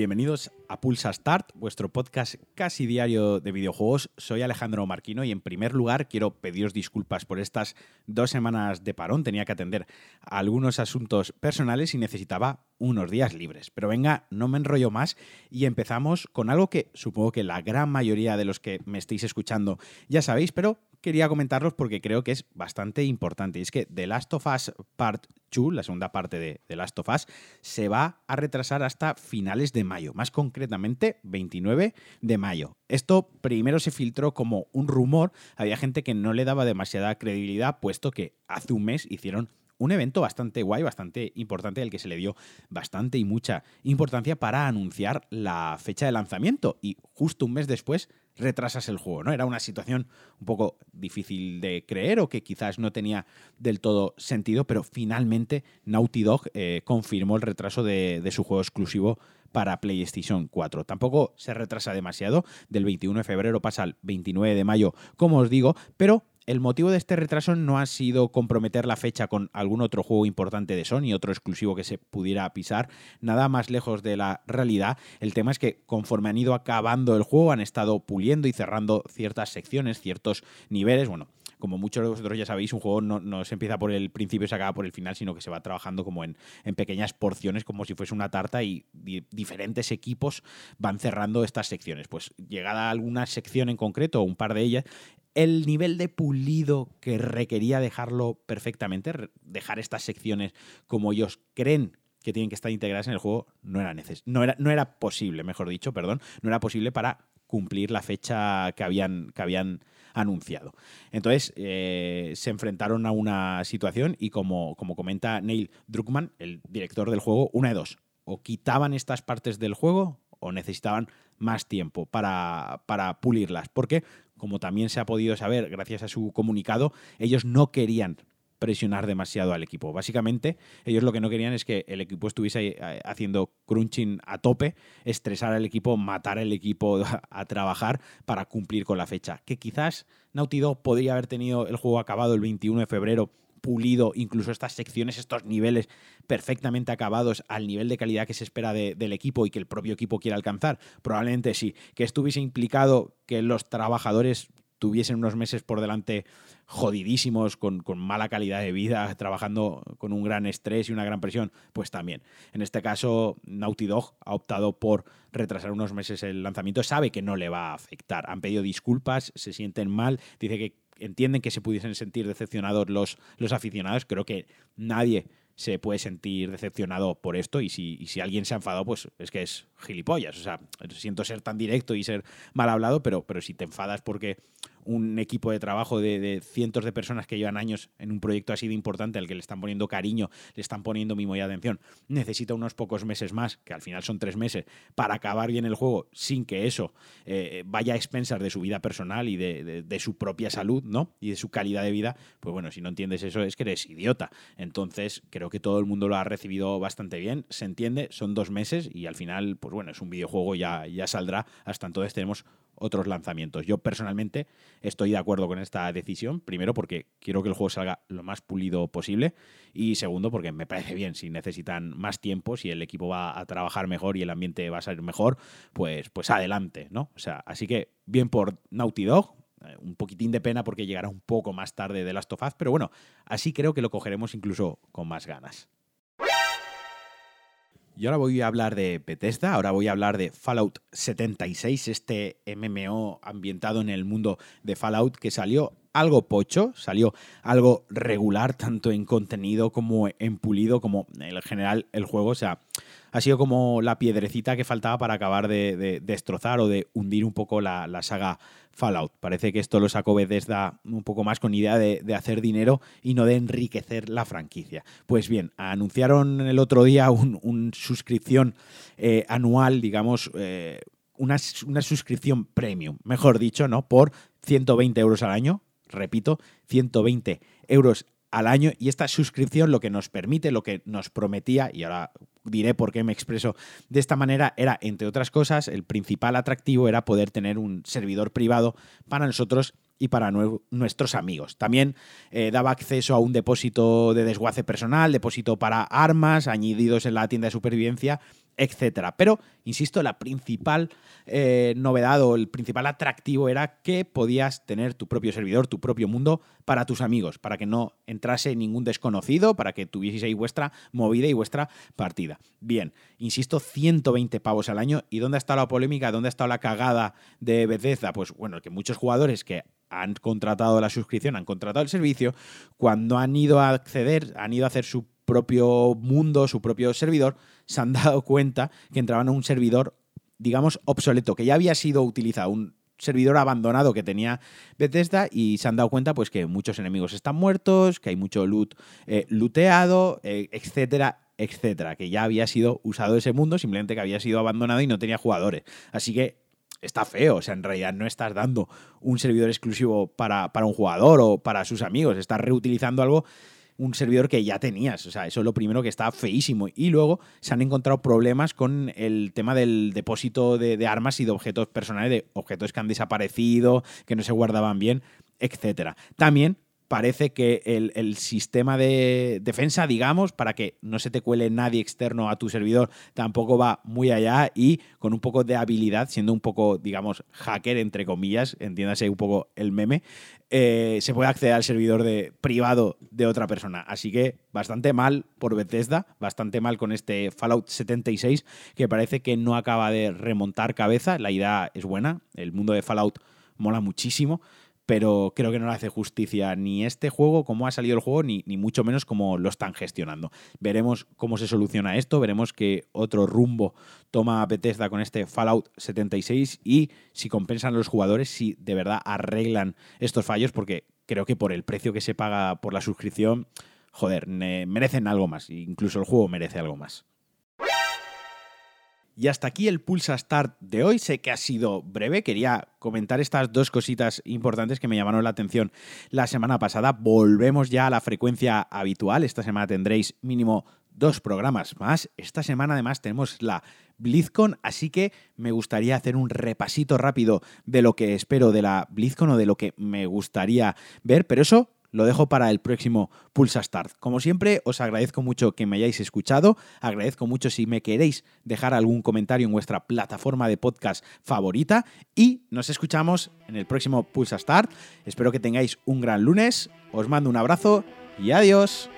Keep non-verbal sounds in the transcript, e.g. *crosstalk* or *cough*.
Bienvenidos a Pulsa Start, vuestro podcast casi diario de videojuegos. Soy Alejandro Marquino y en primer lugar quiero pediros disculpas por estas dos semanas de parón. Tenía que atender algunos asuntos personales y necesitaba unos días libres. Pero venga, no me enrollo más y empezamos con algo que supongo que la gran mayoría de los que me estéis escuchando ya sabéis, pero quería comentarlos porque creo que es bastante importante. Y es que The Last of Us Part 2, la segunda parte de The Last of Us, se va a retrasar hasta finales de mayo, más concretamente 29 de mayo. Esto primero se filtró como un rumor, había gente que no le daba demasiada credibilidad, puesto que hace un mes hicieron un evento bastante guay, bastante importante, al que se le dio bastante y mucha importancia para anunciar la fecha de lanzamiento. Y justo un mes después retrasas el juego, ¿no? Era una situación un poco difícil de creer o que quizás no tenía del todo sentido, pero finalmente Naughty Dog eh, confirmó el retraso de, de su juego exclusivo para PlayStation 4. Tampoco se retrasa demasiado, del 21 de febrero pasa al 29 de mayo, como os digo, pero el motivo de este retraso no ha sido comprometer la fecha con algún otro juego importante de Sony, otro exclusivo que se pudiera pisar, nada más lejos de la realidad. El tema es que conforme han ido acabando el juego, han estado puliendo y cerrando ciertas secciones, ciertos niveles. Bueno, como muchos de vosotros ya sabéis, un juego no, se empieza por el principio y se acaba por el final, sino que se va trabajando como en, pequeñas porciones, como si fuese una tarta y diferentes equipos van cerrando estas secciones. Pues llegada a alguna sección en concreto, o un par de ellas, el nivel de pulido que requería dejarlo perfectamente, dejar estas secciones como ellos creen que tienen que estar integradas en el juego, no era, no era, no era posible, mejor dicho, perdón, no era posible para cumplir la fecha que habían, que habían anunciado. Entonces, eh, se enfrentaron a una situación y como, como comenta Neil Druckmann, el director del juego, una de dos, o quitaban estas partes del juego o necesitaban más tiempo para, para pulirlas, porque como también se ha podido saber gracias a su comunicado, ellos no querían presionar demasiado al equipo. Básicamente, ellos lo que no querían es que el equipo estuviese eh, haciendo crunching a tope, estresar al equipo, matar al equipo *laughs* a trabajar para cumplir con la fecha. Que quizás Naughty Dog podría haber tenido el juego acabado el 21 de febrero pulido incluso estas secciones, estos niveles perfectamente acabados al nivel de calidad que se espera del equipo y que el propio equipo quiere alcanzar? Probablemente sí. Que estuviese implicado que los trabajadores tuviesen unos meses por delante jodidísimos, con, mala calidad de vida, trabajando con un gran estrés y una gran presión, pues también. En este caso, Naughty Dog ha optado por retrasar unos meses el lanzamiento, sabe que no le va a afectar. Han pedido disculpas, se sienten mal, dice que entienden que se pudiesen sentir decepcionados los, los aficionados. Creo que nadie se puede sentir decepcionado por esto y si, si, alguien se ha enfadado, pues es que es gilipollas. O sea, siento ser tan directo y ser mal hablado, pero, pero si te enfadas porque un equipo de trabajo de, cientos de personas que llevan años en un proyecto así de importante al que le están poniendo cariño, le están poniendo mimo y atención, necesita unos pocos meses más, que al final son tres meses, para acabar bien el juego sin que eso eh, vaya a expensas de su vida personal y de, su propia salud, ¿no? Y de su calidad de vida, pues bueno, si no entiendes eso es que eres idiota. Entonces, creo que todo el mundo lo ha recibido bastante bien, se entiende, son dos meses y al final, pues bueno, es un videojuego, ya, ya saldrá. Hasta entonces tenemos otros lanzamientos. Yo personalmente estoy de acuerdo con esta decisión, primero porque quiero que el juego salga lo más pulido posible y segundo porque me parece bien, si necesitan más tiempo, si el equipo va a trabajar mejor y el ambiente va a ser mejor, pues, pues adelante, ¿no? O sea, así que bien por Naughty Dog, eh, un poquitín de pena porque llegará un poco más tarde de Last of Us, pero bueno, así creo que lo cogeremos incluso con más ganas. Y ahora voy a hablar de Bethesda, ahora voy a hablar de Fallout 76, este MMO ambientado en el mundo de Fallout que salió algo pocho, salió algo regular, tanto en contenido como en pulido, como en general el juego. O sea, ha sido como la piedrecita que faltaba para acabar de, destrozar o de hundir un poco la, saga Fallout. Parece que esto lo sacó Bethesda un poco más con idea de, hacer dinero y no de enriquecer la franquicia. Pues bien, anunciaron el otro día una un suscripción eh, anual, digamos, eh, una, una suscripción premium, mejor dicho, ¿no? Por 120 euros al año, repito, 120 euros al año y esta suscripción lo que nos permite, lo que nos prometía, y ahora diré por qué me expreso de esta manera, era, entre otras cosas, el principal atractivo era poder tener un servidor privado para nosotros y para nuestros amigos. También eh, daba acceso a un depósito de desguace personal, depósito para armas, añadidos en la tienda de supervivencia, etcétera. Pero, insisto, la principal eh, novedad o el principal atractivo era que podías tener tu propio servidor, tu propio mundo para tus amigos, para que no entrase ningún desconocido, para que tuvieseis ahí vuestra movida y vuestra partida. Bien, insisto, 120 pavos al año. ¿Y dónde ha estado la polémica? ¿Dónde ha estado la cagada de Bethesda? Pues bueno, que muchos jugadores que han contratado la suscripción, han contratado el servicio, cuando han ido a acceder, han ido a hacer su propio mundo, su propio servidor, se han *laughs* dado cuenta que entraban a un servidor, digamos, obsoleto, que ya había sido utilizado, un servidor abandonado que tenía Bethesda y se han dado cuenta pues que muchos enemigos están muertos, que hay mucho loot eh, looteado, eh, etcétera, etcétera, que ya había sido usado ese mundo, simplemente que había sido abandonado y no tenía jugadores. Así que está feo, o sea, en realidad no estás dando un servidor exclusivo para, para un jugador o para sus amigos, estás reutilizando algo un servidor que ya tenías. O sea, eso es lo primero que está feísimo. Y luego se han encontrado problemas con el tema del depósito de, armas y de objetos personales, de objetos que han desaparecido, que no se guardaban bien, etcétera. También parece que el, sistema de defensa, digamos, para que no se te cuele nadie externo a tu servidor, tampoco va muy allá y con un poco de habilidad, siendo un poco, digamos, hacker, entre comillas, entiéndase un poco el meme, eh, se puede acceder al servidor de, privado de otra persona. Así que bastante mal por Bethesda, bastante mal con este Fallout 76, que parece que no acaba de remontar cabeza. La idea es buena, el mundo de Fallout mola muchísimo pero creo que no le hace justicia ni este juego, como ha salido el juego, ni, ni mucho menos como lo están gestionando. Veremos cómo se soluciona esto, veremos qué otro rumbo toma Bethesda con este Fallout 76 y si compensan a los jugadores, si de verdad arreglan estos fallos, porque creo que por el precio que se paga por la suscripción, joder, merecen algo más, incluso el juego merece algo más. Y hasta aquí el Pulsa Start de hoy. Sé que ha sido breve. Quería comentar estas dos cositas importantes que me llamaron la atención la semana pasada. Volvemos ya a la frecuencia habitual. Esta semana tendréis mínimo dos programas más. Esta semana además tenemos la BlizzCon, así que me gustaría hacer un repasito rápido de lo que espero de la BlizzCon o de lo que me gustaría ver, pero eso lo dejo para el próximo Pulsa Start. Como siempre, os agradezco mucho que me hayáis escuchado. Agradezco mucho si me queréis dejar algún comentario en vuestra plataforma de podcast favorita. Y nos escuchamos en el próximo Pulsa Start. Espero que tengáis un gran lunes. Os mando un abrazo y adiós.